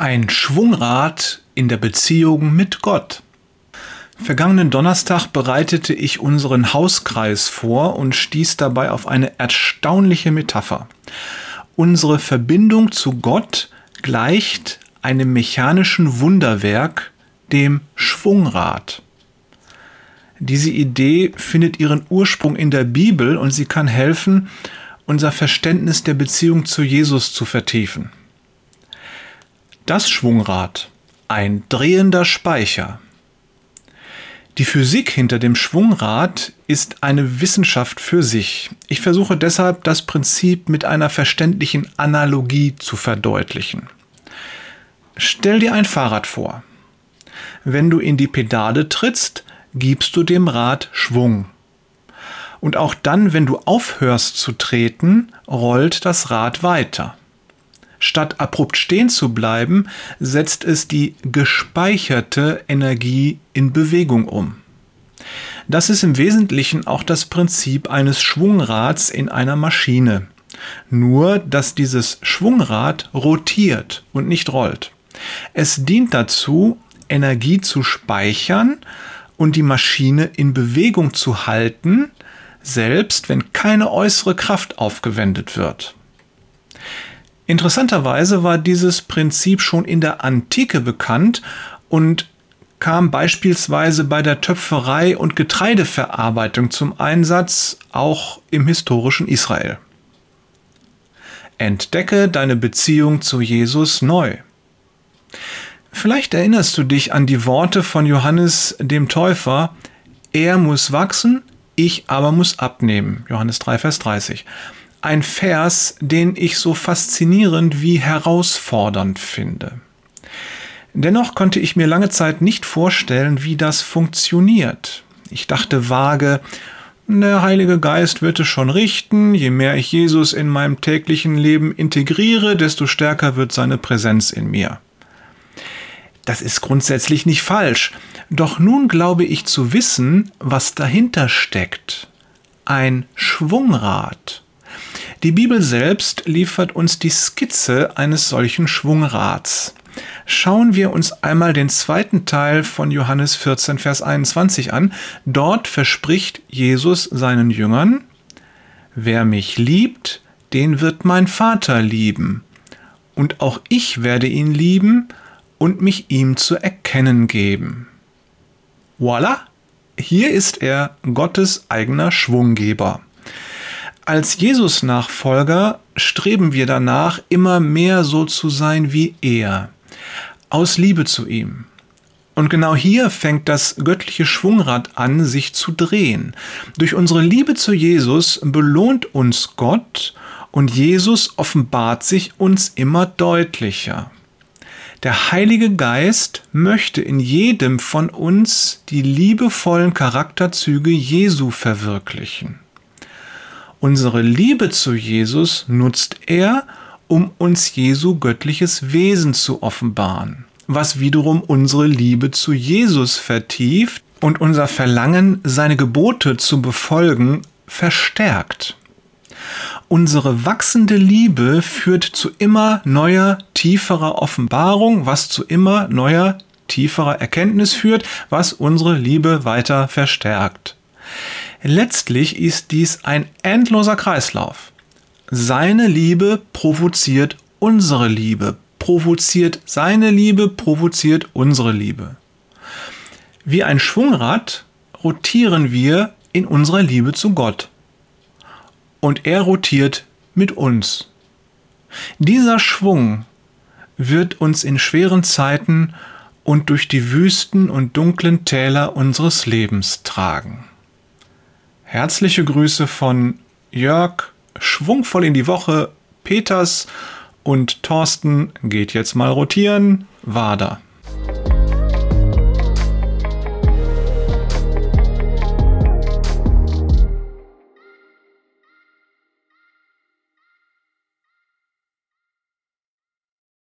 Ein Schwungrad in der Beziehung mit Gott. Vergangenen Donnerstag bereitete ich unseren Hauskreis vor und stieß dabei auf eine erstaunliche Metapher. Unsere Verbindung zu Gott gleicht einem mechanischen Wunderwerk, dem Schwungrad. Diese Idee findet ihren Ursprung in der Bibel und sie kann helfen, unser Verständnis der Beziehung zu Jesus zu vertiefen. Das Schwungrad, ein drehender Speicher. Die Physik hinter dem Schwungrad ist eine Wissenschaft für sich. Ich versuche deshalb, das Prinzip mit einer verständlichen Analogie zu verdeutlichen. Stell dir ein Fahrrad vor. Wenn du in die Pedale trittst, gibst du dem Rad Schwung. Und auch dann, wenn du aufhörst zu treten, rollt das Rad weiter. Statt abrupt stehen zu bleiben, setzt es die gespeicherte Energie in Bewegung um. Das ist im Wesentlichen auch das Prinzip eines Schwungrads in einer Maschine. Nur, dass dieses Schwungrad rotiert und nicht rollt. Es dient dazu, Energie zu speichern und die Maschine in Bewegung zu halten, selbst wenn keine äußere Kraft aufgewendet wird. Interessanterweise war dieses Prinzip schon in der Antike bekannt und kam beispielsweise bei der Töpferei und Getreideverarbeitung zum Einsatz, auch im historischen Israel. Entdecke deine Beziehung zu Jesus neu. Vielleicht erinnerst du dich an die Worte von Johannes dem Täufer, er muss wachsen, ich aber muss abnehmen. Johannes 3, Vers 30 ein Vers, den ich so faszinierend wie herausfordernd finde. Dennoch konnte ich mir lange Zeit nicht vorstellen, wie das funktioniert. Ich dachte vage, der Heilige Geist wird es schon richten, je mehr ich Jesus in meinem täglichen Leben integriere, desto stärker wird seine Präsenz in mir. Das ist grundsätzlich nicht falsch, doch nun glaube ich zu wissen, was dahinter steckt. Ein Schwungrad. Die Bibel selbst liefert uns die Skizze eines solchen Schwungrads. Schauen wir uns einmal den zweiten Teil von Johannes 14, Vers 21 an. Dort verspricht Jesus seinen Jüngern, Wer mich liebt, den wird mein Vater lieben. Und auch ich werde ihn lieben und mich ihm zu erkennen geben. Voila! Hier ist er Gottes eigener Schwunggeber. Als Jesus-Nachfolger streben wir danach, immer mehr so zu sein wie er, aus Liebe zu ihm. Und genau hier fängt das göttliche Schwungrad an, sich zu drehen. Durch unsere Liebe zu Jesus belohnt uns Gott und Jesus offenbart sich uns immer deutlicher. Der Heilige Geist möchte in jedem von uns die liebevollen Charakterzüge Jesu verwirklichen. Unsere Liebe zu Jesus nutzt er, um uns Jesu göttliches Wesen zu offenbaren, was wiederum unsere Liebe zu Jesus vertieft und unser Verlangen, seine Gebote zu befolgen, verstärkt. Unsere wachsende Liebe führt zu immer neuer, tieferer Offenbarung, was zu immer neuer, tieferer Erkenntnis führt, was unsere Liebe weiter verstärkt. Letztlich ist dies ein endloser Kreislauf. Seine Liebe provoziert unsere Liebe, provoziert seine Liebe, provoziert unsere Liebe. Wie ein Schwungrad rotieren wir in unserer Liebe zu Gott. Und er rotiert mit uns. Dieser Schwung wird uns in schweren Zeiten und durch die Wüsten und dunklen Täler unseres Lebens tragen. Herzliche Grüße von Jörg, schwungvoll in die Woche, Peters und Thorsten geht jetzt mal rotieren, Wader.